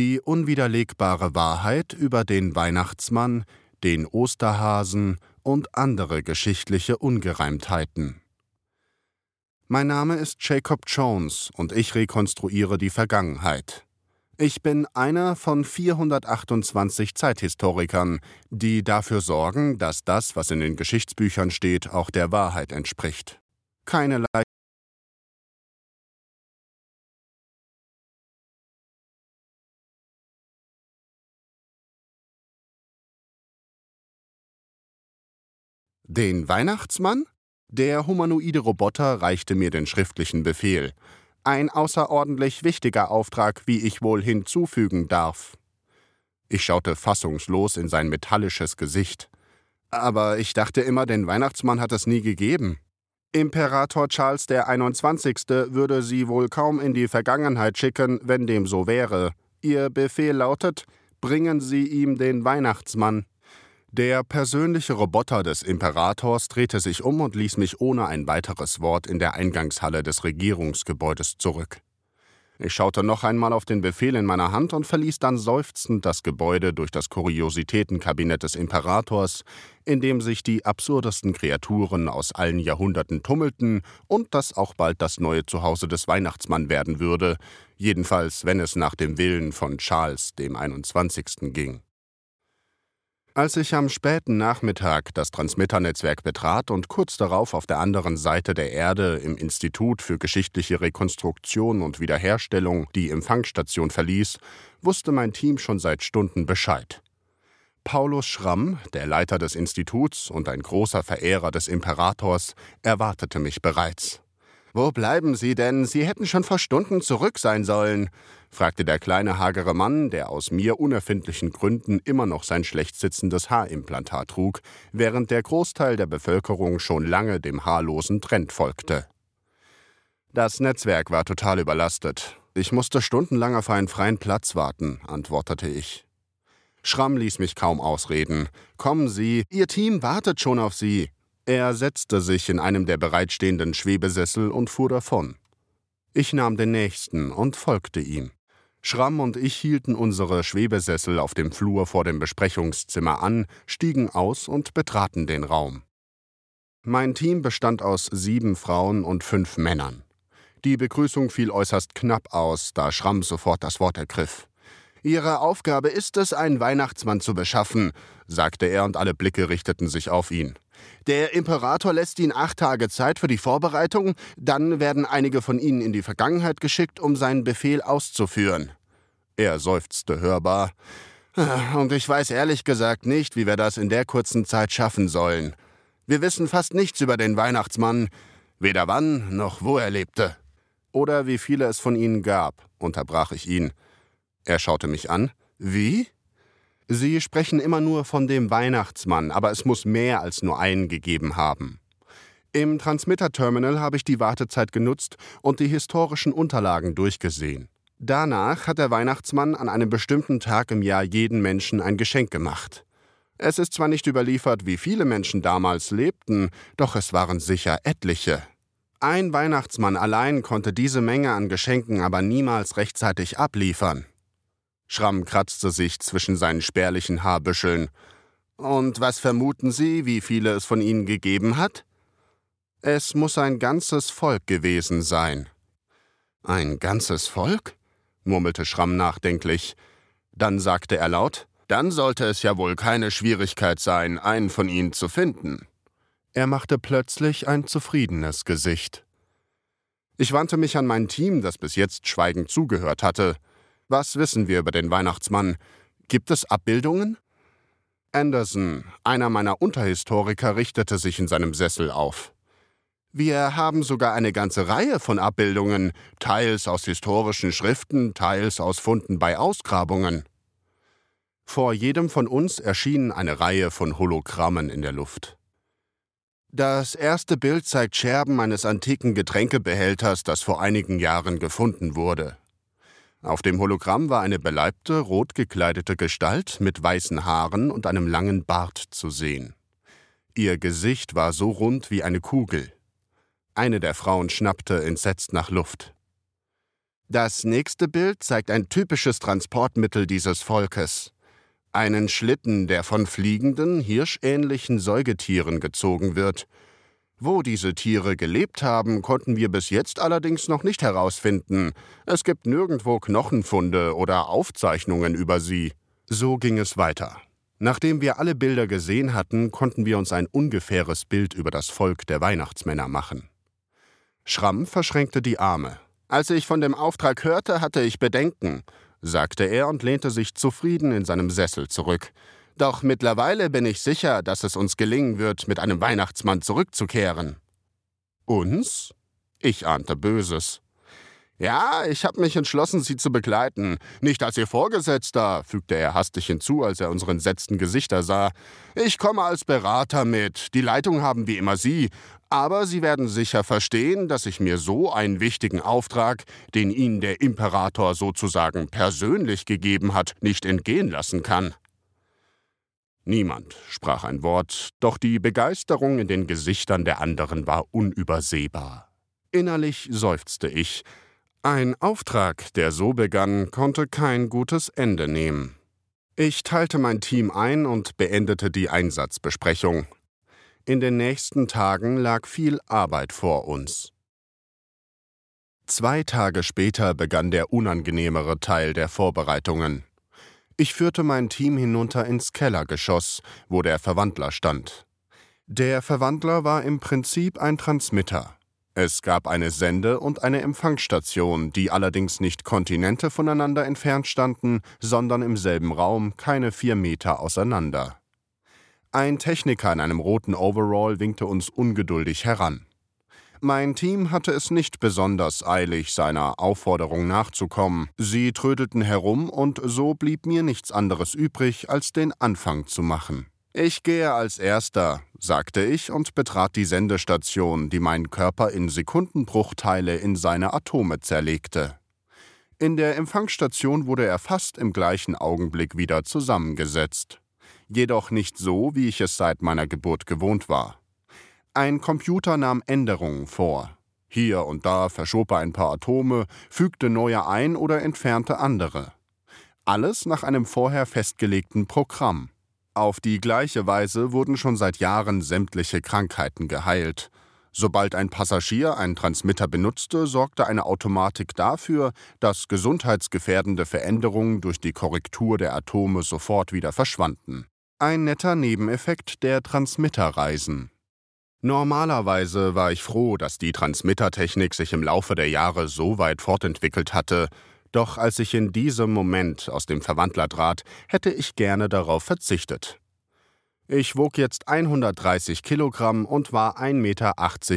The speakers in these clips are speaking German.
Die unwiderlegbare Wahrheit über den Weihnachtsmann, den Osterhasen und andere geschichtliche Ungereimtheiten. Mein Name ist Jacob Jones und ich rekonstruiere die Vergangenheit. Ich bin einer von 428 Zeithistorikern, die dafür sorgen, dass das, was in den Geschichtsbüchern steht, auch der Wahrheit entspricht. Keinerlei Den Weihnachtsmann? Der humanoide Roboter reichte mir den schriftlichen Befehl. Ein außerordentlich wichtiger Auftrag, wie ich wohl hinzufügen darf. Ich schaute fassungslos in sein metallisches Gesicht. Aber ich dachte immer, den Weihnachtsmann hat es nie gegeben. Imperator Charles der 21. würde sie wohl kaum in die Vergangenheit schicken, wenn dem so wäre. Ihr Befehl lautet: Bringen Sie ihm den Weihnachtsmann. Der persönliche Roboter des Imperators drehte sich um und ließ mich ohne ein weiteres Wort in der Eingangshalle des Regierungsgebäudes zurück. Ich schaute noch einmal auf den Befehl in meiner Hand und verließ dann seufzend das Gebäude durch das Kuriositätenkabinett des Imperators, in dem sich die absurdesten Kreaturen aus allen Jahrhunderten tummelten und das auch bald das neue Zuhause des Weihnachtsmann werden würde, jedenfalls wenn es nach dem Willen von Charles dem 21. ging. Als ich am späten Nachmittag das Transmitternetzwerk betrat und kurz darauf auf der anderen Seite der Erde im Institut für geschichtliche Rekonstruktion und Wiederherstellung die Empfangsstation verließ, wusste mein Team schon seit Stunden Bescheid. Paulus Schramm, der Leiter des Instituts und ein großer Verehrer des Imperators, erwartete mich bereits. Wo bleiben Sie denn? Sie hätten schon vor Stunden zurück sein sollen, fragte der kleine hagere Mann, der aus mir unerfindlichen Gründen immer noch sein schlecht sitzendes Haarimplantat trug, während der Großteil der Bevölkerung schon lange dem haarlosen Trend folgte. Das Netzwerk war total überlastet. Ich musste stundenlang auf einen freien Platz warten, antwortete ich. Schramm ließ mich kaum ausreden. Kommen Sie, Ihr Team wartet schon auf Sie. Er setzte sich in einem der bereitstehenden Schwebesessel und fuhr davon. Ich nahm den nächsten und folgte ihm. Schramm und ich hielten unsere Schwebesessel auf dem Flur vor dem Besprechungszimmer an, stiegen aus und betraten den Raum. Mein Team bestand aus sieben Frauen und fünf Männern. Die Begrüßung fiel äußerst knapp aus, da Schramm sofort das Wort ergriff. Ihre Aufgabe ist es, einen Weihnachtsmann zu beschaffen, sagte er, und alle Blicke richteten sich auf ihn. Der Imperator lässt ihnen acht Tage Zeit für die Vorbereitung, dann werden einige von ihnen in die Vergangenheit geschickt, um seinen Befehl auszuführen. Er seufzte hörbar. Und ich weiß ehrlich gesagt nicht, wie wir das in der kurzen Zeit schaffen sollen. Wir wissen fast nichts über den Weihnachtsmann, weder wann noch wo er lebte. Oder wie viele es von ihnen gab, unterbrach ich ihn. Er schaute mich an. Wie? Sie sprechen immer nur von dem Weihnachtsmann, aber es muss mehr als nur einen gegeben haben. Im Transmitterterminal habe ich die Wartezeit genutzt und die historischen Unterlagen durchgesehen. Danach hat der Weihnachtsmann an einem bestimmten Tag im Jahr jeden Menschen ein Geschenk gemacht. Es ist zwar nicht überliefert, wie viele Menschen damals lebten, doch es waren sicher etliche. Ein Weihnachtsmann allein konnte diese Menge an Geschenken aber niemals rechtzeitig abliefern. Schramm kratzte sich zwischen seinen spärlichen Haarbüscheln. Und was vermuten Sie, wie viele es von Ihnen gegeben hat? Es muss ein ganzes Volk gewesen sein. Ein ganzes Volk? murmelte Schramm nachdenklich. Dann sagte er laut, dann sollte es ja wohl keine Schwierigkeit sein, einen von ihnen zu finden. Er machte plötzlich ein zufriedenes Gesicht. Ich wandte mich an mein Team, das bis jetzt schweigend zugehört hatte. Was wissen wir über den Weihnachtsmann? Gibt es Abbildungen? Anderson, einer meiner Unterhistoriker, richtete sich in seinem Sessel auf. Wir haben sogar eine ganze Reihe von Abbildungen, teils aus historischen Schriften, teils aus Funden bei Ausgrabungen. Vor jedem von uns erschienen eine Reihe von Hologrammen in der Luft. Das erste Bild zeigt Scherben eines antiken Getränkebehälters, das vor einigen Jahren gefunden wurde. Auf dem Hologramm war eine beleibte, rot gekleidete Gestalt mit weißen Haaren und einem langen Bart zu sehen. Ihr Gesicht war so rund wie eine Kugel. Eine der Frauen schnappte entsetzt nach Luft. Das nächste Bild zeigt ein typisches Transportmittel dieses Volkes. Einen Schlitten, der von fliegenden, hirschähnlichen Säugetieren gezogen wird. Wo diese Tiere gelebt haben, konnten wir bis jetzt allerdings noch nicht herausfinden. Es gibt nirgendwo Knochenfunde oder Aufzeichnungen über sie. So ging es weiter. Nachdem wir alle Bilder gesehen hatten, konnten wir uns ein ungefähres Bild über das Volk der Weihnachtsmänner machen. Schramm verschränkte die Arme. Als ich von dem Auftrag hörte, hatte ich Bedenken, sagte er und lehnte sich zufrieden in seinem Sessel zurück. Doch mittlerweile bin ich sicher, dass es uns gelingen wird, mit einem Weihnachtsmann zurückzukehren. Uns? Ich ahnte Böses. Ja, ich habe mich entschlossen, Sie zu begleiten. Nicht als Ihr Vorgesetzter, fügte er hastig hinzu, als er unsere entsetzten Gesichter sah. Ich komme als Berater mit. Die Leitung haben wie immer Sie. Aber Sie werden sicher verstehen, dass ich mir so einen wichtigen Auftrag, den Ihnen der Imperator sozusagen persönlich gegeben hat, nicht entgehen lassen kann. Niemand sprach ein Wort, doch die Begeisterung in den Gesichtern der anderen war unübersehbar. Innerlich seufzte ich, ein Auftrag, der so begann, konnte kein gutes Ende nehmen. Ich teilte mein Team ein und beendete die Einsatzbesprechung. In den nächsten Tagen lag viel Arbeit vor uns. Zwei Tage später begann der unangenehmere Teil der Vorbereitungen. Ich führte mein Team hinunter ins Kellergeschoss, wo der Verwandler stand. Der Verwandler war im Prinzip ein Transmitter. Es gab eine Sende- und eine Empfangsstation, die allerdings nicht Kontinente voneinander entfernt standen, sondern im selben Raum, keine vier Meter auseinander. Ein Techniker in einem roten Overall winkte uns ungeduldig heran. Mein Team hatte es nicht besonders eilig, seiner Aufforderung nachzukommen. Sie trödelten herum und so blieb mir nichts anderes übrig, als den Anfang zu machen. Ich gehe als Erster, sagte ich und betrat die Sendestation, die meinen Körper in Sekundenbruchteile in seine Atome zerlegte. In der Empfangsstation wurde er fast im gleichen Augenblick wieder zusammengesetzt. Jedoch nicht so, wie ich es seit meiner Geburt gewohnt war. Ein Computer nahm Änderungen vor. Hier und da verschob er ein paar Atome, fügte neue ein oder entfernte andere. Alles nach einem vorher festgelegten Programm. Auf die gleiche Weise wurden schon seit Jahren sämtliche Krankheiten geheilt. Sobald ein Passagier einen Transmitter benutzte, sorgte eine Automatik dafür, dass gesundheitsgefährdende Veränderungen durch die Korrektur der Atome sofort wieder verschwanden. Ein netter Nebeneffekt der Transmitterreisen. Normalerweise war ich froh, dass die Transmittertechnik sich im Laufe der Jahre so weit fortentwickelt hatte, doch als ich in diesem Moment aus dem Verwandler trat, hätte ich gerne darauf verzichtet. Ich wog jetzt 130 Kilogramm und war 1,80 Meter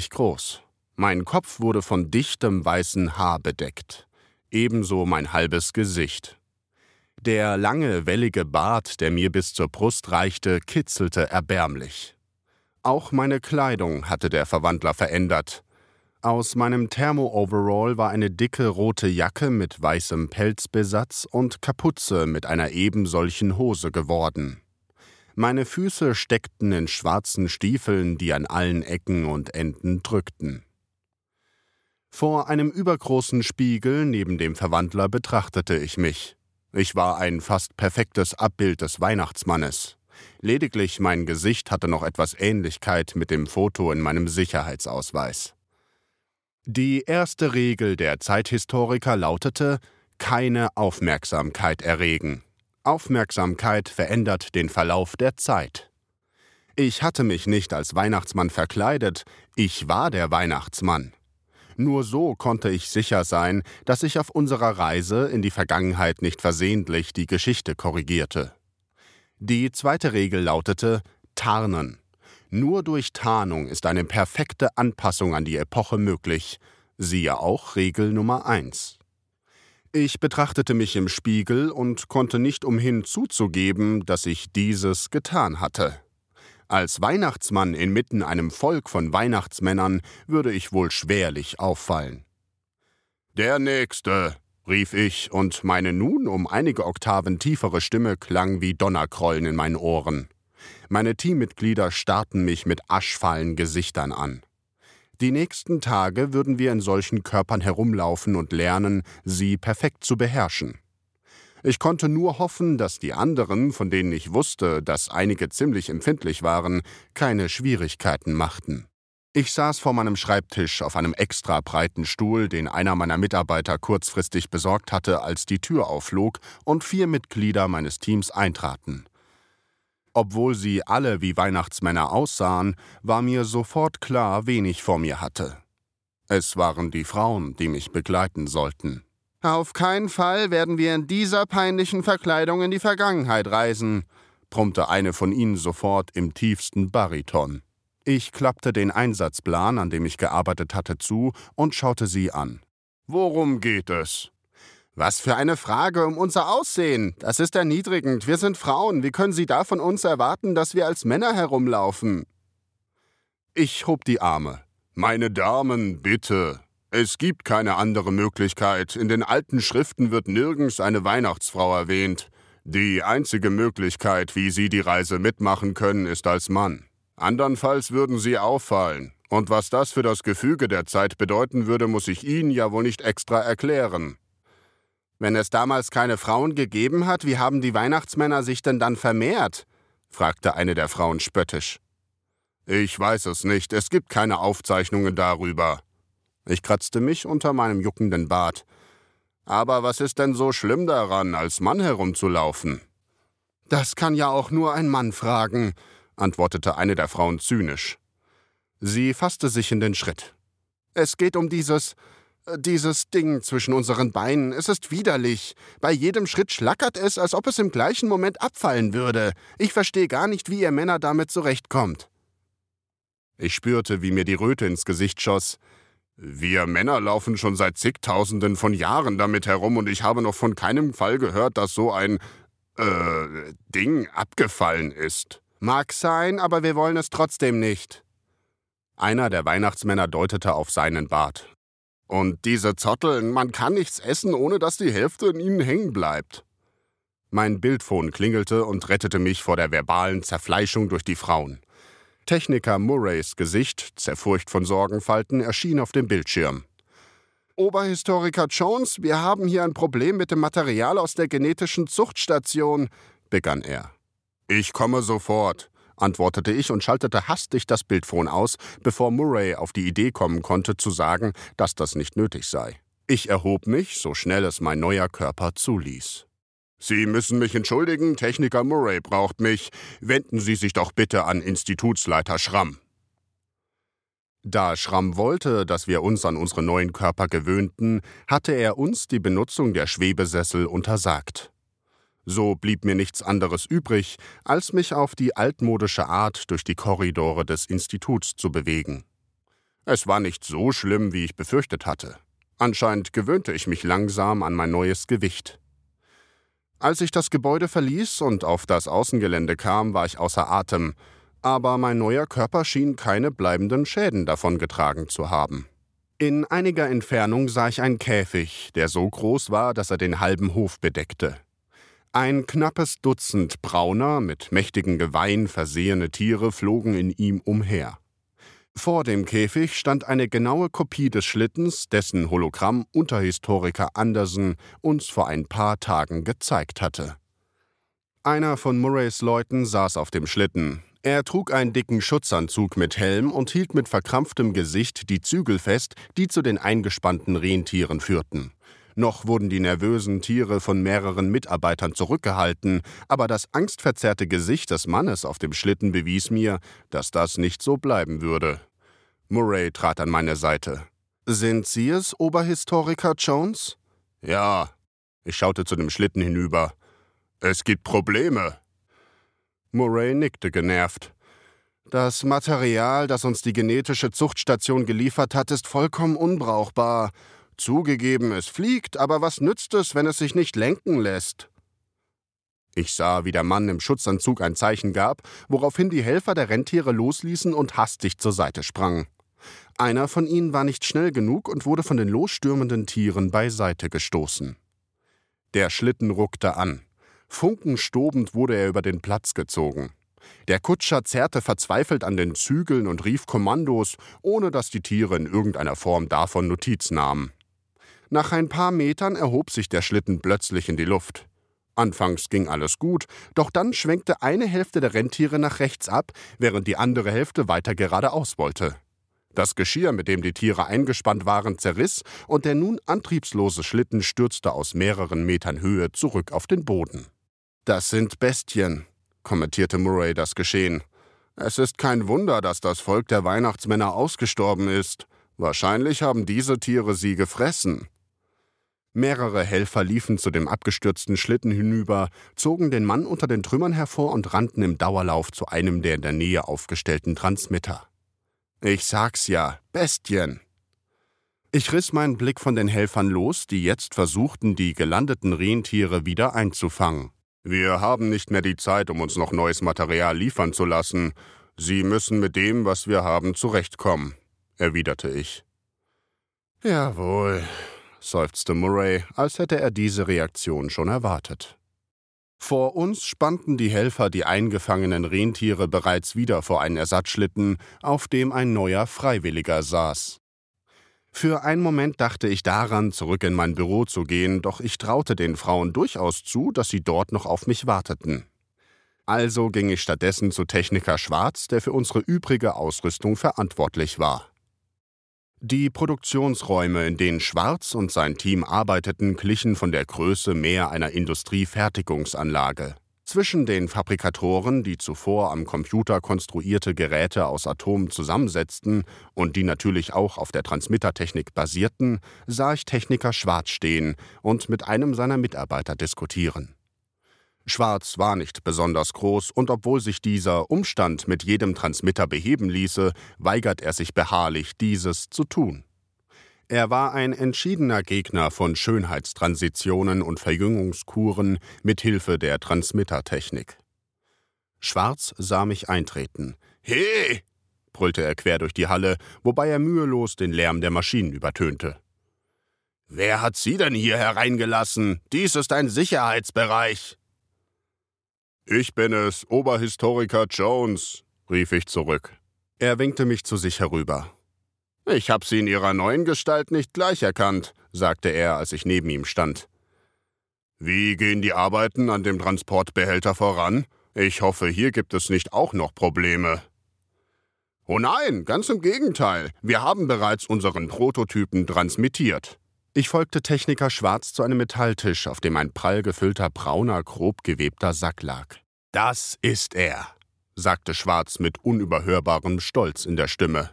groß. Mein Kopf wurde von dichtem weißen Haar bedeckt, ebenso mein halbes Gesicht. Der lange, wellige Bart, der mir bis zur Brust reichte, kitzelte erbärmlich. Auch meine Kleidung hatte der Verwandler verändert. Aus meinem Thermo-Overall war eine dicke rote Jacke mit weißem Pelzbesatz und Kapuze mit einer ebensolchen Hose geworden. Meine Füße steckten in schwarzen Stiefeln, die an allen Ecken und Enden drückten. Vor einem übergroßen Spiegel neben dem Verwandler betrachtete ich mich. Ich war ein fast perfektes Abbild des Weihnachtsmannes. Lediglich mein Gesicht hatte noch etwas Ähnlichkeit mit dem Foto in meinem Sicherheitsausweis. Die erste Regel der Zeithistoriker lautete keine Aufmerksamkeit erregen. Aufmerksamkeit verändert den Verlauf der Zeit. Ich hatte mich nicht als Weihnachtsmann verkleidet, ich war der Weihnachtsmann. Nur so konnte ich sicher sein, dass ich auf unserer Reise in die Vergangenheit nicht versehentlich die Geschichte korrigierte. Die zweite Regel lautete Tarnen. Nur durch Tarnung ist eine perfekte Anpassung an die Epoche möglich. Siehe auch Regel Nummer 1. Ich betrachtete mich im Spiegel und konnte nicht umhin zuzugeben, dass ich dieses getan hatte. Als Weihnachtsmann inmitten einem Volk von Weihnachtsmännern würde ich wohl schwerlich auffallen. Der Nächste, rief ich, und meine nun um einige Oktaven tiefere Stimme klang wie Donnerkrollen in meinen Ohren. Meine Teammitglieder starrten mich mit aschfallen Gesichtern an. Die nächsten Tage würden wir in solchen Körpern herumlaufen und lernen, sie perfekt zu beherrschen. Ich konnte nur hoffen, dass die anderen, von denen ich wusste, dass einige ziemlich empfindlich waren, keine Schwierigkeiten machten. Ich saß vor meinem Schreibtisch auf einem extra breiten Stuhl, den einer meiner Mitarbeiter kurzfristig besorgt hatte, als die Tür aufflog und vier Mitglieder meines Teams eintraten. Obwohl sie alle wie Weihnachtsmänner aussahen, war mir sofort klar, wen ich vor mir hatte. Es waren die Frauen, die mich begleiten sollten. Auf keinen Fall werden wir in dieser peinlichen Verkleidung in die Vergangenheit reisen, brummte eine von ihnen sofort im tiefsten Bariton. Ich klappte den Einsatzplan, an dem ich gearbeitet hatte, zu und schaute sie an. Worum geht es? Was für eine Frage um unser Aussehen. Das ist erniedrigend. Wir sind Frauen. Wie können Sie da von uns erwarten, dass wir als Männer herumlaufen? Ich hob die Arme. Meine Damen, bitte. Es gibt keine andere Möglichkeit. In den alten Schriften wird nirgends eine Weihnachtsfrau erwähnt. Die einzige Möglichkeit, wie Sie die Reise mitmachen können, ist als Mann. Andernfalls würden Sie auffallen. Und was das für das Gefüge der Zeit bedeuten würde, muss ich Ihnen ja wohl nicht extra erklären. Wenn es damals keine Frauen gegeben hat, wie haben die Weihnachtsmänner sich denn dann vermehrt? fragte eine der Frauen spöttisch. Ich weiß es nicht, es gibt keine Aufzeichnungen darüber. Ich kratzte mich unter meinem juckenden Bart. Aber was ist denn so schlimm daran, als Mann herumzulaufen? Das kann ja auch nur ein Mann fragen, antwortete eine der Frauen zynisch. Sie fasste sich in den Schritt. Es geht um dieses äh, dieses Ding zwischen unseren Beinen. Es ist widerlich. Bei jedem Schritt schlackert es, als ob es im gleichen Moment abfallen würde. Ich verstehe gar nicht, wie ihr Männer damit zurechtkommt. Ich spürte, wie mir die Röte ins Gesicht schoss. Wir Männer laufen schon seit zigtausenden von Jahren damit herum und ich habe noch von keinem Fall gehört, dass so ein äh, Ding abgefallen ist. Mag sein, aber wir wollen es trotzdem nicht. Einer der Weihnachtsmänner deutete auf seinen Bart. Und diese Zotteln, man kann nichts essen, ohne dass die Hälfte in ihnen hängen bleibt. Mein Bildfon klingelte und rettete mich vor der verbalen Zerfleischung durch die Frauen. Techniker Murrays Gesicht, zerfurcht von Sorgenfalten, erschien auf dem Bildschirm. Oberhistoriker Jones, wir haben hier ein Problem mit dem Material aus der genetischen Zuchtstation, begann er. Ich komme sofort, antwortete ich und schaltete hastig das Bildfon aus, bevor Murray auf die Idee kommen konnte zu sagen, dass das nicht nötig sei. Ich erhob mich, so schnell es mein neuer Körper zuließ. Sie müssen mich entschuldigen, Techniker Murray braucht mich. Wenden Sie sich doch bitte an Institutsleiter Schramm. Da Schramm wollte, dass wir uns an unsere neuen Körper gewöhnten, hatte er uns die Benutzung der Schwebesessel untersagt. So blieb mir nichts anderes übrig, als mich auf die altmodische Art durch die Korridore des Instituts zu bewegen. Es war nicht so schlimm, wie ich befürchtet hatte. Anscheinend gewöhnte ich mich langsam an mein neues Gewicht. Als ich das Gebäude verließ und auf das Außengelände kam, war ich außer Atem, aber mein neuer Körper schien keine bleibenden Schäden davongetragen zu haben. In einiger Entfernung sah ich einen Käfig, der so groß war, dass er den halben Hof bedeckte. Ein knappes Dutzend brauner, mit mächtigen Geweihen versehene Tiere flogen in ihm umher. Vor dem Käfig stand eine genaue Kopie des Schlittens, dessen Hologramm Unterhistoriker Andersen uns vor ein paar Tagen gezeigt hatte. Einer von Murrays Leuten saß auf dem Schlitten. Er trug einen dicken Schutzanzug mit Helm und hielt mit verkrampftem Gesicht die Zügel fest, die zu den eingespannten Rentieren führten. Noch wurden die nervösen Tiere von mehreren Mitarbeitern zurückgehalten, aber das angstverzerrte Gesicht des Mannes auf dem Schlitten bewies mir, dass das nicht so bleiben würde. Murray trat an meine Seite. Sind Sie es, Oberhistoriker Jones? Ja. Ich schaute zu dem Schlitten hinüber. Es gibt Probleme. Murray nickte genervt. Das Material, das uns die genetische Zuchtstation geliefert hat, ist vollkommen unbrauchbar Zugegeben, es fliegt, aber was nützt es, wenn es sich nicht lenken lässt? Ich sah, wie der Mann im Schutzanzug ein Zeichen gab, woraufhin die Helfer der Rentiere losließen und hastig zur Seite sprangen. Einer von ihnen war nicht schnell genug und wurde von den losstürmenden Tieren beiseite gestoßen. Der Schlitten ruckte an. Funkenstobend wurde er über den Platz gezogen. Der Kutscher zerrte verzweifelt an den Zügeln und rief Kommandos, ohne dass die Tiere in irgendeiner Form davon Notiz nahmen. Nach ein paar Metern erhob sich der Schlitten plötzlich in die Luft. Anfangs ging alles gut, doch dann schwenkte eine Hälfte der Rentiere nach rechts ab, während die andere Hälfte weiter geradeaus wollte. Das Geschirr, mit dem die Tiere eingespannt waren, zerriss und der nun antriebslose Schlitten stürzte aus mehreren Metern Höhe zurück auf den Boden. Das sind Bestien, kommentierte Murray das Geschehen. Es ist kein Wunder, dass das Volk der Weihnachtsmänner ausgestorben ist. Wahrscheinlich haben diese Tiere sie gefressen. Mehrere Helfer liefen zu dem abgestürzten Schlitten hinüber, zogen den Mann unter den Trümmern hervor und rannten im Dauerlauf zu einem der in der Nähe aufgestellten Transmitter. Ich sag's ja, Bestien. Ich riss meinen Blick von den Helfern los, die jetzt versuchten, die gelandeten Rentiere wieder einzufangen. Wir haben nicht mehr die Zeit, um uns noch neues Material liefern zu lassen. Sie müssen mit dem, was wir haben, zurechtkommen, erwiderte ich. Jawohl, seufzte Murray, als hätte er diese Reaktion schon erwartet. Vor uns spannten die Helfer die eingefangenen Rentiere bereits wieder vor einen Ersatzschlitten, auf dem ein neuer Freiwilliger saß. Für einen Moment dachte ich daran, zurück in mein Büro zu gehen, doch ich traute den Frauen durchaus zu, dass sie dort noch auf mich warteten. Also ging ich stattdessen zu Techniker Schwarz, der für unsere übrige Ausrüstung verantwortlich war. Die Produktionsräume, in denen Schwarz und sein Team arbeiteten, glichen von der Größe mehr einer Industriefertigungsanlage. Zwischen den Fabrikatoren, die zuvor am Computer konstruierte Geräte aus Atomen zusammensetzten und die natürlich auch auf der Transmittertechnik basierten, sah ich Techniker Schwarz stehen und mit einem seiner Mitarbeiter diskutieren. Schwarz war nicht besonders groß, und obwohl sich dieser Umstand mit jedem Transmitter beheben ließe, weigert er sich beharrlich, dieses zu tun. Er war ein entschiedener Gegner von Schönheitstransitionen und Verjüngungskuren mit Hilfe der Transmittertechnik. Schwarz sah mich eintreten. He! brüllte er quer durch die Halle, wobei er mühelos den Lärm der Maschinen übertönte. Wer hat Sie denn hier hereingelassen? Dies ist ein Sicherheitsbereich. Ich bin es, Oberhistoriker Jones, rief ich zurück. Er winkte mich zu sich herüber. Ich hab Sie in Ihrer neuen Gestalt nicht gleich erkannt, sagte er, als ich neben ihm stand. Wie gehen die Arbeiten an dem Transportbehälter voran? Ich hoffe, hier gibt es nicht auch noch Probleme. Oh nein, ganz im Gegenteil. Wir haben bereits unseren Prototypen transmittiert. Ich folgte Techniker Schwarz zu einem Metalltisch, auf dem ein prall gefüllter brauner, grob gewebter Sack lag. Das ist er, sagte Schwarz mit unüberhörbarem Stolz in der Stimme.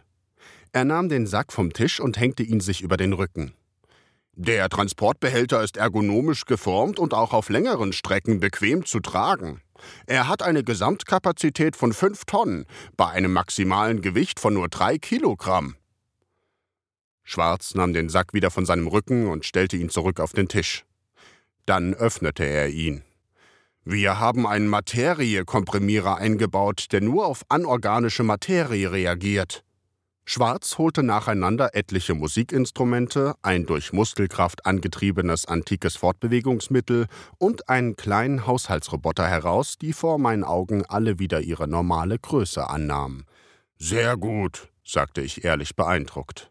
Er nahm den Sack vom Tisch und hängte ihn sich über den Rücken. Der Transportbehälter ist ergonomisch geformt und auch auf längeren Strecken bequem zu tragen. Er hat eine Gesamtkapazität von fünf Tonnen bei einem maximalen Gewicht von nur drei Kilogramm. Schwarz nahm den Sack wieder von seinem Rücken und stellte ihn zurück auf den Tisch. Dann öffnete er ihn. Wir haben einen Materiekomprimierer eingebaut, der nur auf anorganische Materie reagiert. Schwarz holte nacheinander etliche Musikinstrumente, ein durch Muskelkraft angetriebenes antikes Fortbewegungsmittel und einen kleinen Haushaltsroboter heraus, die vor meinen Augen alle wieder ihre normale Größe annahmen. Sehr gut, sagte ich ehrlich beeindruckt.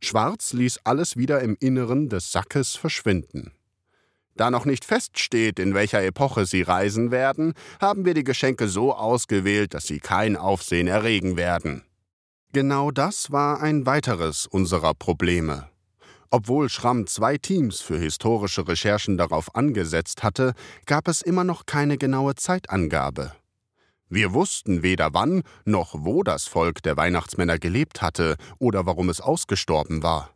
Schwarz ließ alles wieder im Inneren des Sackes verschwinden. Da noch nicht feststeht, in welcher Epoche sie reisen werden, haben wir die Geschenke so ausgewählt, dass sie kein Aufsehen erregen werden. Genau das war ein weiteres unserer Probleme. Obwohl Schramm zwei Teams für historische Recherchen darauf angesetzt hatte, gab es immer noch keine genaue Zeitangabe. Wir wussten weder wann noch wo das Volk der Weihnachtsmänner gelebt hatte oder warum es ausgestorben war.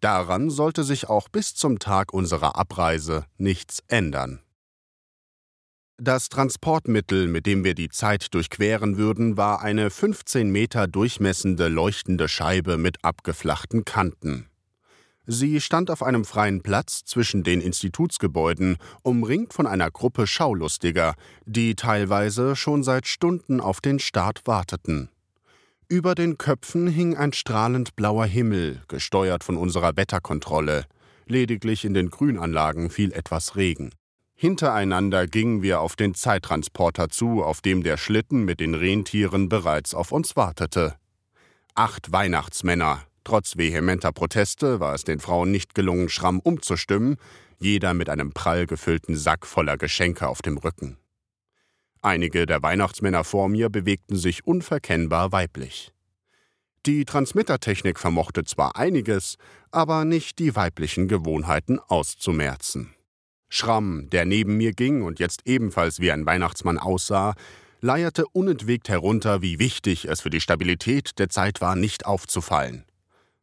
Daran sollte sich auch bis zum Tag unserer Abreise nichts ändern. Das Transportmittel, mit dem wir die Zeit durchqueren würden, war eine 15 Meter durchmessende leuchtende Scheibe mit abgeflachten Kanten. Sie stand auf einem freien Platz zwischen den Institutsgebäuden, umringt von einer Gruppe Schaulustiger, die teilweise schon seit Stunden auf den Start warteten. Über den Köpfen hing ein strahlend blauer Himmel, gesteuert von unserer Wetterkontrolle. Lediglich in den Grünanlagen fiel etwas Regen. Hintereinander gingen wir auf den Zeittransporter zu, auf dem der Schlitten mit den Rentieren bereits auf uns wartete. Acht Weihnachtsmänner. Trotz vehementer Proteste war es den Frauen nicht gelungen, Schramm umzustimmen, jeder mit einem prall gefüllten Sack voller Geschenke auf dem Rücken. Einige der Weihnachtsmänner vor mir bewegten sich unverkennbar weiblich. Die Transmittertechnik vermochte zwar einiges, aber nicht die weiblichen Gewohnheiten auszumerzen. Schramm, der neben mir ging und jetzt ebenfalls wie ein Weihnachtsmann aussah, leierte unentwegt herunter, wie wichtig es für die Stabilität der Zeit war, nicht aufzufallen.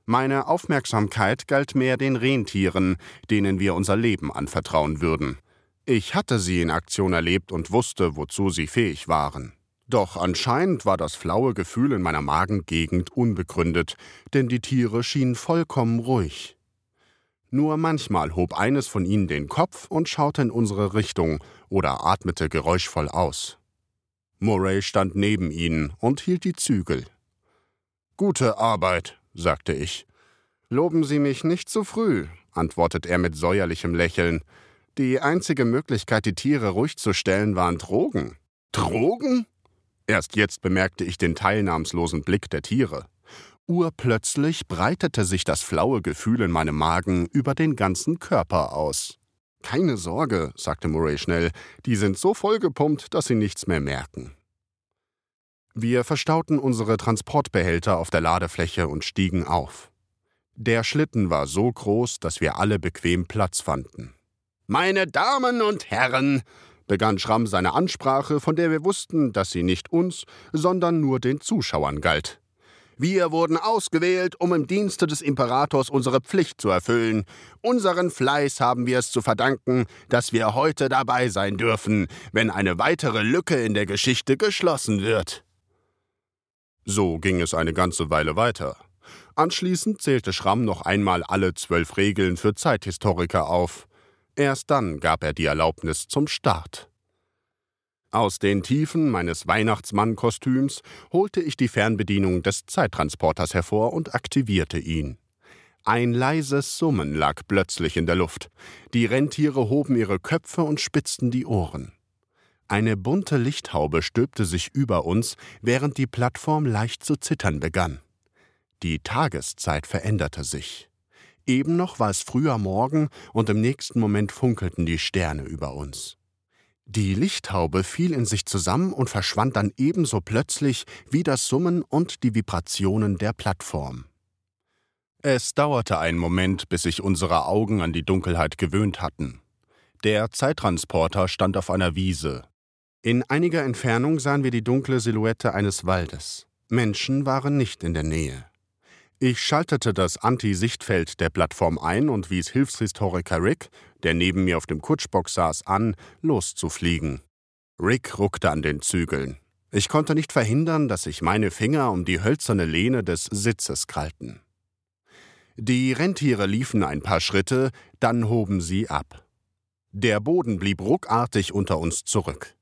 Meine Aufmerksamkeit galt mehr den Rentieren, denen wir unser Leben anvertrauen würden. Ich hatte sie in Aktion erlebt und wusste, wozu sie fähig waren. Doch anscheinend war das flaue Gefühl in meiner Magengegend unbegründet, denn die Tiere schienen vollkommen ruhig. Nur manchmal hob eines von ihnen den Kopf und schaute in unsere Richtung oder atmete geräuschvoll aus. Murray stand neben ihnen und hielt die Zügel. Gute Arbeit, sagte ich. Loben Sie mich nicht zu früh, antwortet er mit säuerlichem Lächeln. Die einzige Möglichkeit, die Tiere ruhig zu stellen, waren Drogen. Drogen? Erst jetzt bemerkte ich den teilnahmslosen Blick der Tiere. Urplötzlich breitete sich das flaue Gefühl in meinem Magen über den ganzen Körper aus. Keine Sorge, sagte Murray schnell, die sind so vollgepumpt, dass sie nichts mehr merken. Wir verstauten unsere Transportbehälter auf der Ladefläche und stiegen auf. Der Schlitten war so groß, dass wir alle bequem Platz fanden. Meine Damen und Herren, begann Schramm seine Ansprache, von der wir wussten, dass sie nicht uns, sondern nur den Zuschauern galt. Wir wurden ausgewählt, um im Dienste des Imperators unsere Pflicht zu erfüllen. Unseren Fleiß haben wir es zu verdanken, dass wir heute dabei sein dürfen, wenn eine weitere Lücke in der Geschichte geschlossen wird. So ging es eine ganze Weile weiter. Anschließend zählte Schramm noch einmal alle zwölf Regeln für Zeithistoriker auf. Erst dann gab er die Erlaubnis zum Start. Aus den Tiefen meines Weihnachtsmannkostüms holte ich die Fernbedienung des Zeittransporters hervor und aktivierte ihn. Ein leises Summen lag plötzlich in der Luft. Die Rentiere hoben ihre Köpfe und spitzten die Ohren. Eine bunte Lichthaube stülpte sich über uns, während die Plattform leicht zu zittern begann. Die Tageszeit veränderte sich. Eben noch war es früher Morgen und im nächsten Moment funkelten die Sterne über uns. Die Lichthaube fiel in sich zusammen und verschwand dann ebenso plötzlich wie das Summen und die Vibrationen der Plattform. Es dauerte einen Moment, bis sich unsere Augen an die Dunkelheit gewöhnt hatten. Der Zeittransporter stand auf einer Wiese. In einiger Entfernung sahen wir die dunkle Silhouette eines Waldes. Menschen waren nicht in der Nähe. Ich schaltete das Anti-Sichtfeld der Plattform ein und wies Hilfshistoriker Rick, der neben mir auf dem Kutschbock saß, an, loszufliegen. Rick ruckte an den Zügeln. Ich konnte nicht verhindern, dass sich meine Finger um die hölzerne Lehne des Sitzes krallten. Die Rentiere liefen ein paar Schritte, dann hoben sie ab. Der Boden blieb ruckartig unter uns zurück.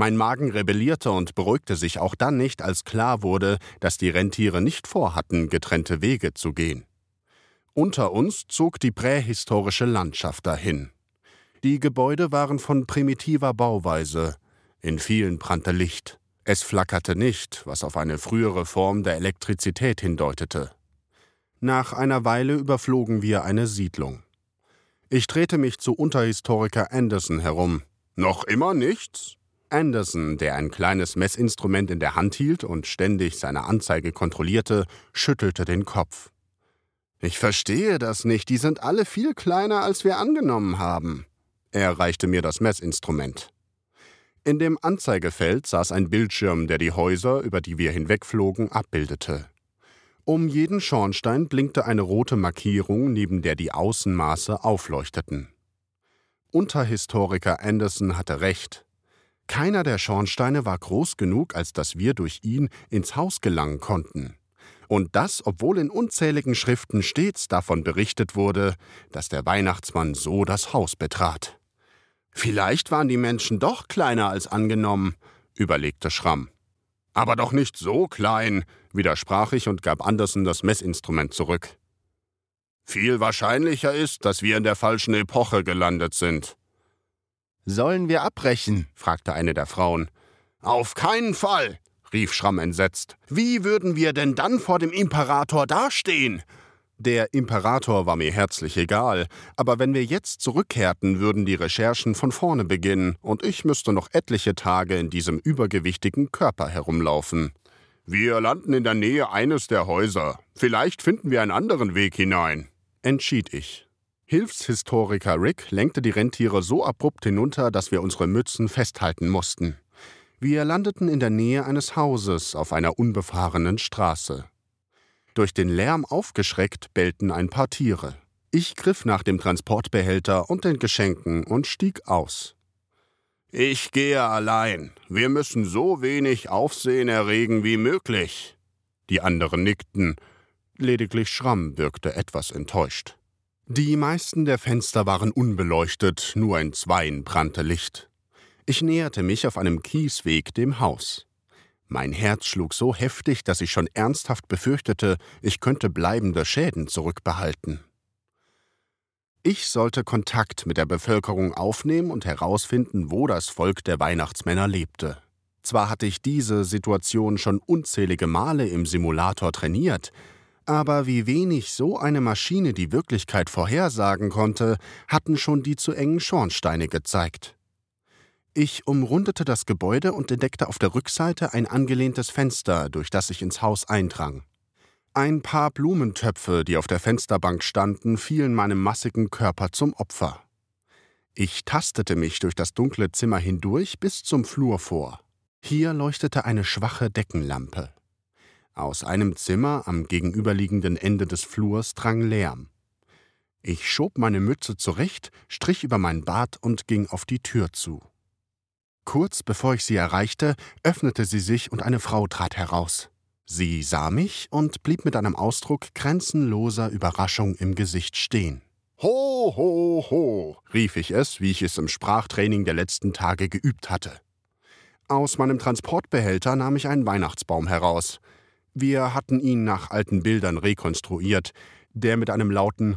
Mein Magen rebellierte und beruhigte sich auch dann nicht, als klar wurde, dass die Rentiere nicht vorhatten, getrennte Wege zu gehen. Unter uns zog die prähistorische Landschaft dahin. Die Gebäude waren von primitiver Bauweise. In vielen brannte Licht. Es flackerte nicht, was auf eine frühere Form der Elektrizität hindeutete. Nach einer Weile überflogen wir eine Siedlung. Ich drehte mich zu Unterhistoriker Anderson herum. Noch immer nichts? Anderson, der ein kleines Messinstrument in der Hand hielt und ständig seine Anzeige kontrollierte, schüttelte den Kopf. Ich verstehe das nicht, die sind alle viel kleiner, als wir angenommen haben. Er reichte mir das Messinstrument. In dem Anzeigefeld saß ein Bildschirm, der die Häuser, über die wir hinwegflogen, abbildete. Um jeden Schornstein blinkte eine rote Markierung, neben der die Außenmaße aufleuchteten. Unterhistoriker Anderson hatte recht. Keiner der Schornsteine war groß genug, als dass wir durch ihn ins Haus gelangen konnten. Und das, obwohl in unzähligen Schriften stets davon berichtet wurde, dass der Weihnachtsmann so das Haus betrat. Vielleicht waren die Menschen doch kleiner als angenommen, überlegte Schramm. Aber doch nicht so klein, widersprach ich und gab Andersen das Messinstrument zurück. Viel wahrscheinlicher ist, dass wir in der falschen Epoche gelandet sind. Sollen wir abbrechen? fragte eine der Frauen. Auf keinen Fall, rief Schramm entsetzt. Wie würden wir denn dann vor dem Imperator dastehen? Der Imperator war mir herzlich egal, aber wenn wir jetzt zurückkehrten, würden die Recherchen von vorne beginnen, und ich müsste noch etliche Tage in diesem übergewichtigen Körper herumlaufen. Wir landen in der Nähe eines der Häuser. Vielleicht finden wir einen anderen Weg hinein, entschied ich. Hilfshistoriker Rick lenkte die Rentiere so abrupt hinunter, dass wir unsere Mützen festhalten mussten. Wir landeten in der Nähe eines Hauses auf einer unbefahrenen Straße. Durch den Lärm aufgeschreckt bellten ein paar Tiere. Ich griff nach dem Transportbehälter und den Geschenken und stieg aus. Ich gehe allein. Wir müssen so wenig Aufsehen erregen wie möglich. Die anderen nickten. Lediglich Schramm wirkte etwas enttäuscht. Die meisten der Fenster waren unbeleuchtet, nur in zweien brannte Licht. Ich näherte mich auf einem Kiesweg dem Haus. Mein Herz schlug so heftig, dass ich schon ernsthaft befürchtete, ich könnte bleibende Schäden zurückbehalten. Ich sollte Kontakt mit der Bevölkerung aufnehmen und herausfinden, wo das Volk der Weihnachtsmänner lebte. Zwar hatte ich diese Situation schon unzählige Male im Simulator trainiert, aber wie wenig so eine Maschine die Wirklichkeit vorhersagen konnte, hatten schon die zu engen Schornsteine gezeigt. Ich umrundete das Gebäude und entdeckte auf der Rückseite ein angelehntes Fenster, durch das ich ins Haus eindrang. Ein paar Blumentöpfe, die auf der Fensterbank standen, fielen meinem massigen Körper zum Opfer. Ich tastete mich durch das dunkle Zimmer hindurch bis zum Flur vor. Hier leuchtete eine schwache Deckenlampe. Aus einem Zimmer am gegenüberliegenden Ende des Flurs drang Lärm. Ich schob meine Mütze zurecht, strich über mein Bart und ging auf die Tür zu. Kurz bevor ich sie erreichte, öffnete sie sich und eine Frau trat heraus. Sie sah mich und blieb mit einem Ausdruck grenzenloser Überraschung im Gesicht stehen. Ho, ho, ho, rief ich es, wie ich es im Sprachtraining der letzten Tage geübt hatte. Aus meinem Transportbehälter nahm ich einen Weihnachtsbaum heraus. Wir hatten ihn nach alten Bildern rekonstruiert, der mit einem lauten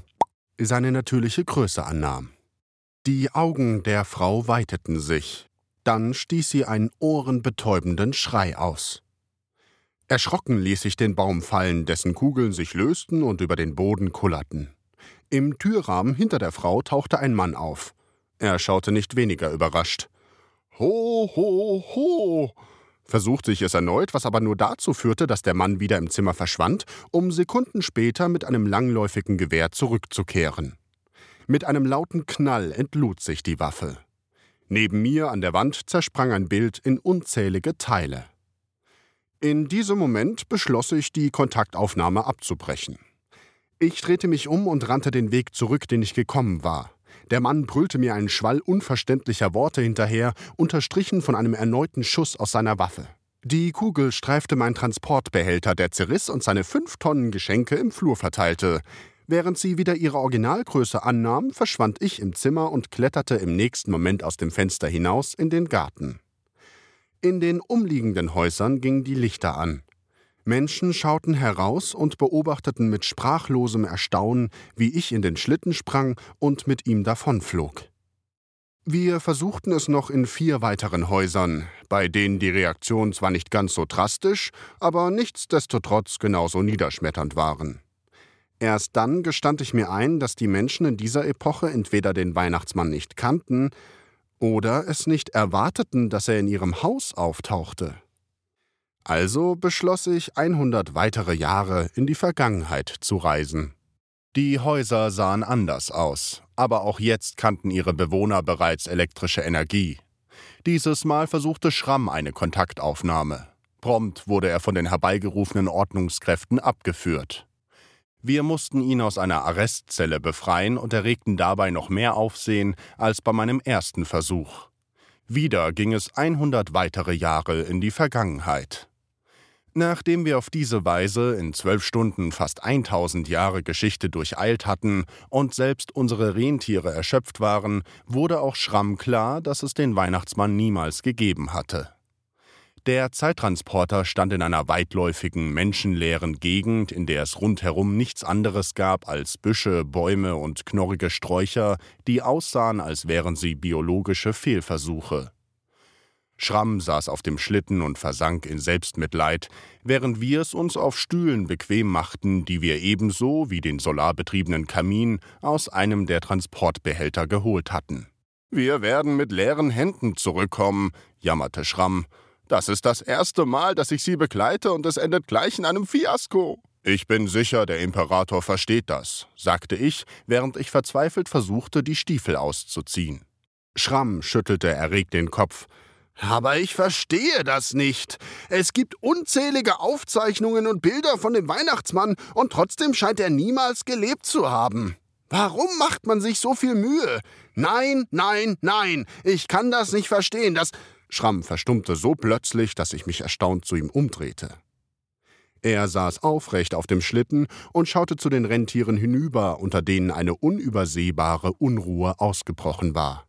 seine natürliche Größe annahm. Die Augen der Frau weiteten sich. Dann stieß sie einen ohrenbetäubenden Schrei aus. Erschrocken ließ ich den Baum fallen, dessen Kugeln sich lösten und über den Boden kullerten. Im Türrahmen hinter der Frau tauchte ein Mann auf. Er schaute nicht weniger überrascht. Ho, ho, ho! Versuchte ich es erneut, was aber nur dazu führte, dass der Mann wieder im Zimmer verschwand, um Sekunden später mit einem langläufigen Gewehr zurückzukehren. Mit einem lauten Knall entlud sich die Waffe. Neben mir an der Wand zersprang ein Bild in unzählige Teile. In diesem Moment beschloss ich, die Kontaktaufnahme abzubrechen. Ich drehte mich um und rannte den Weg zurück, den ich gekommen war. Der Mann brüllte mir einen Schwall unverständlicher Worte hinterher, unterstrichen von einem erneuten Schuss aus seiner Waffe. Die Kugel streifte mein Transportbehälter, der zerriss und seine fünf Tonnen Geschenke im Flur verteilte. Während sie wieder ihre Originalgröße annahm, verschwand ich im Zimmer und kletterte im nächsten Moment aus dem Fenster hinaus in den Garten. In den umliegenden Häusern gingen die Lichter an. Menschen schauten heraus und beobachteten mit sprachlosem Erstaunen, wie ich in den Schlitten sprang und mit ihm davonflog. Wir versuchten es noch in vier weiteren Häusern, bei denen die Reaktionen zwar nicht ganz so drastisch, aber nichtsdestotrotz genauso niederschmetternd waren. Erst dann gestand ich mir ein, dass die Menschen in dieser Epoche entweder den Weihnachtsmann nicht kannten oder es nicht erwarteten, dass er in ihrem Haus auftauchte. Also beschloss ich, 100 weitere Jahre in die Vergangenheit zu reisen. Die Häuser sahen anders aus, aber auch jetzt kannten ihre Bewohner bereits elektrische Energie. Dieses Mal versuchte Schramm eine Kontaktaufnahme. Prompt wurde er von den herbeigerufenen Ordnungskräften abgeführt. Wir mussten ihn aus einer Arrestzelle befreien und erregten dabei noch mehr Aufsehen als bei meinem ersten Versuch. Wieder ging es 100 weitere Jahre in die Vergangenheit. Nachdem wir auf diese Weise in zwölf Stunden fast 1000 Jahre Geschichte durcheilt hatten und selbst unsere Rentiere erschöpft waren, wurde auch Schramm klar, dass es den Weihnachtsmann niemals gegeben hatte. Der Zeittransporter stand in einer weitläufigen, menschenleeren Gegend, in der es rundherum nichts anderes gab als Büsche, Bäume und knorrige Sträucher, die aussahen, als wären sie biologische Fehlversuche. Schramm saß auf dem Schlitten und versank in Selbstmitleid, während wir es uns auf Stühlen bequem machten, die wir ebenso wie den solarbetriebenen Kamin aus einem der Transportbehälter geholt hatten. Wir werden mit leeren Händen zurückkommen, jammerte Schramm. Das ist das erste Mal, dass ich Sie begleite und es endet gleich in einem Fiasko. Ich bin sicher, der Imperator versteht das, sagte ich, während ich verzweifelt versuchte, die Stiefel auszuziehen. Schramm schüttelte erregt den Kopf. Aber ich verstehe das nicht. Es gibt unzählige Aufzeichnungen und Bilder von dem Weihnachtsmann und trotzdem scheint er niemals gelebt zu haben. Warum macht man sich so viel Mühe? Nein, nein, nein, ich kann das nicht verstehen. Das. Schramm verstummte so plötzlich, dass ich mich erstaunt zu ihm umdrehte. Er saß aufrecht auf dem Schlitten und schaute zu den Rentieren hinüber, unter denen eine unübersehbare Unruhe ausgebrochen war.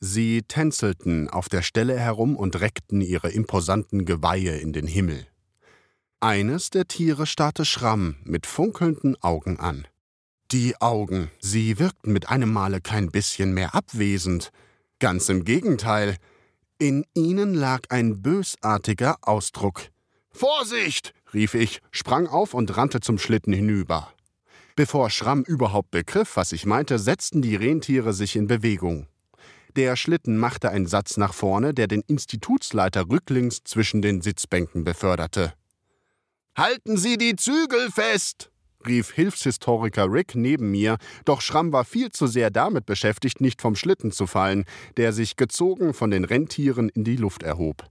Sie tänzelten auf der Stelle herum und reckten ihre imposanten Geweihe in den Himmel. Eines der Tiere starrte Schramm mit funkelnden Augen an. Die Augen, sie wirkten mit einem Male kein bisschen mehr abwesend. Ganz im Gegenteil, in ihnen lag ein bösartiger Ausdruck. Vorsicht! rief ich, sprang auf und rannte zum Schlitten hinüber. Bevor Schramm überhaupt begriff, was ich meinte, setzten die Rentiere sich in Bewegung. Der Schlitten machte einen Satz nach vorne, der den Institutsleiter rücklings zwischen den Sitzbänken beförderte. Halten Sie die Zügel fest! rief Hilfshistoriker Rick neben mir, doch Schramm war viel zu sehr damit beschäftigt, nicht vom Schlitten zu fallen, der sich gezogen von den Rentieren in die Luft erhob.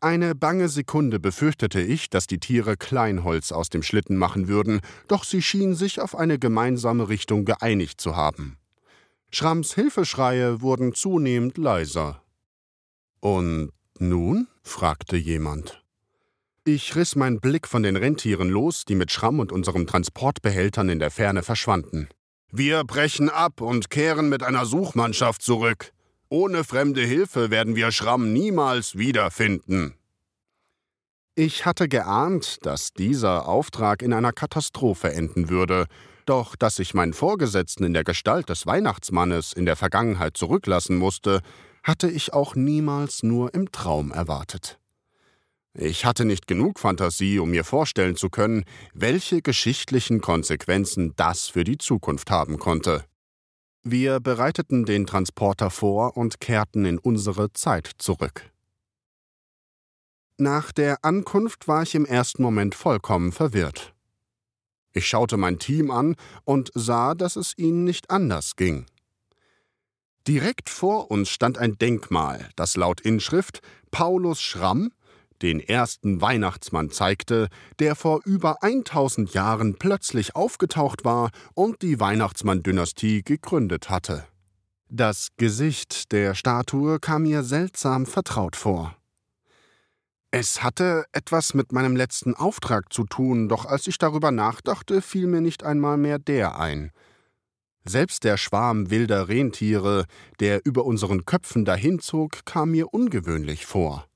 Eine bange Sekunde befürchtete ich, dass die Tiere Kleinholz aus dem Schlitten machen würden, doch sie schienen sich auf eine gemeinsame Richtung geeinigt zu haben. Schramms Hilfeschreie wurden zunehmend leiser. Und nun? fragte jemand. Ich riss meinen Blick von den Rentieren los, die mit Schramm und unserem Transportbehältern in der Ferne verschwanden. Wir brechen ab und kehren mit einer Suchmannschaft zurück. Ohne fremde Hilfe werden wir Schramm niemals wiederfinden. Ich hatte geahnt, dass dieser Auftrag in einer Katastrophe enden würde, doch dass ich meinen Vorgesetzten in der Gestalt des Weihnachtsmannes in der Vergangenheit zurücklassen musste, hatte ich auch niemals nur im Traum erwartet. Ich hatte nicht genug Fantasie, um mir vorstellen zu können, welche geschichtlichen Konsequenzen das für die Zukunft haben konnte. Wir bereiteten den Transporter vor und kehrten in unsere Zeit zurück. Nach der Ankunft war ich im ersten Moment vollkommen verwirrt. Ich schaute mein Team an und sah, dass es ihnen nicht anders ging. Direkt vor uns stand ein Denkmal, das laut Inschrift Paulus Schramm, den ersten Weihnachtsmann zeigte, der vor über 1000 Jahren plötzlich aufgetaucht war und die Weihnachtsmann-Dynastie gegründet hatte. Das Gesicht der Statue kam mir seltsam vertraut vor. Es hatte etwas mit meinem letzten Auftrag zu tun, doch als ich darüber nachdachte, fiel mir nicht einmal mehr der ein. Selbst der Schwarm wilder Rentiere, der über unseren Köpfen dahinzog, kam mir ungewöhnlich vor.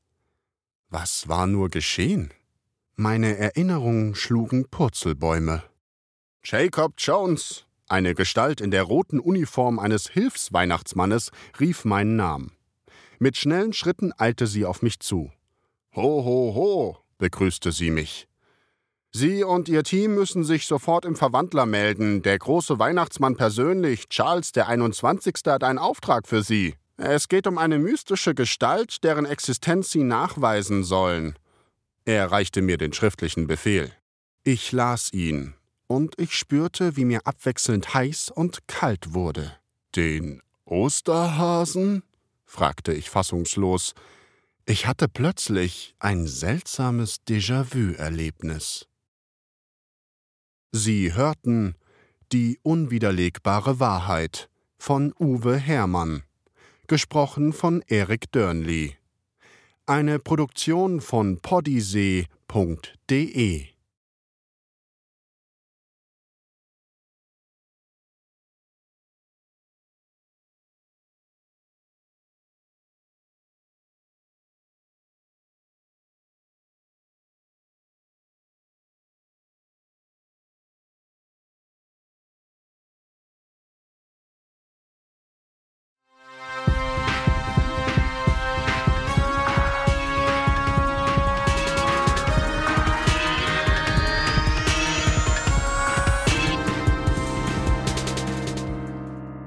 Was war nur geschehen? Meine Erinnerungen schlugen Purzelbäume. Jacob Jones, eine Gestalt in der roten Uniform eines Hilfsweihnachtsmannes, rief meinen Namen. Mit schnellen Schritten eilte sie auf mich zu. Ho, ho, ho, begrüßte sie mich. Sie und Ihr Team müssen sich sofort im Verwandler melden. Der große Weihnachtsmann persönlich, Charles der 21. hat einen Auftrag für Sie. Es geht um eine mystische Gestalt, deren Existenz Sie nachweisen sollen. Er reichte mir den schriftlichen Befehl. Ich las ihn, und ich spürte, wie mir abwechselnd heiß und kalt wurde. Den Osterhasen? fragte ich fassungslos. Ich hatte plötzlich ein seltsames Déjà-vu-Erlebnis. Sie hörten Die unwiderlegbare Wahrheit von Uwe Hermann, gesprochen von Erik Dörnli. Eine Produktion von poddysee.de